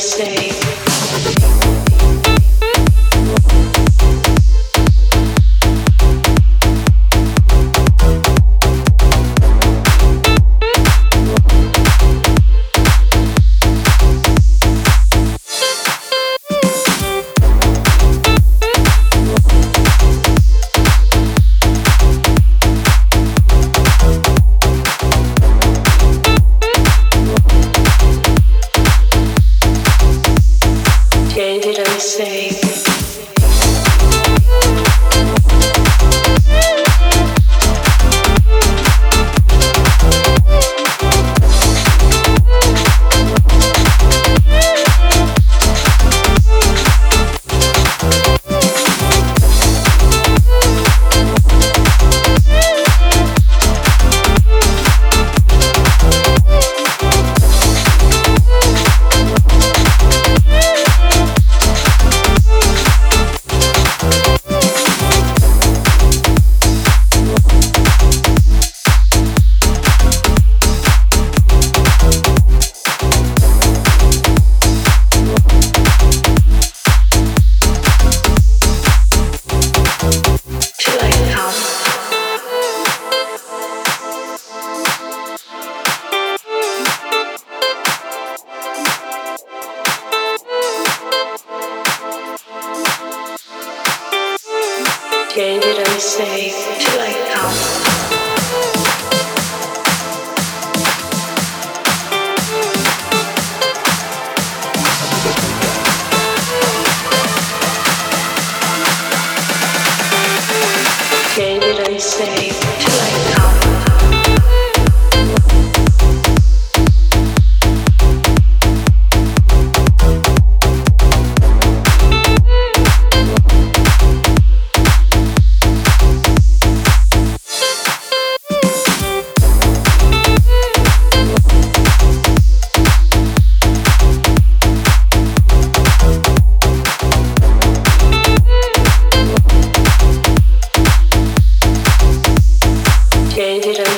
Stay. face. gave it and say to I come. Gave it and say.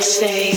say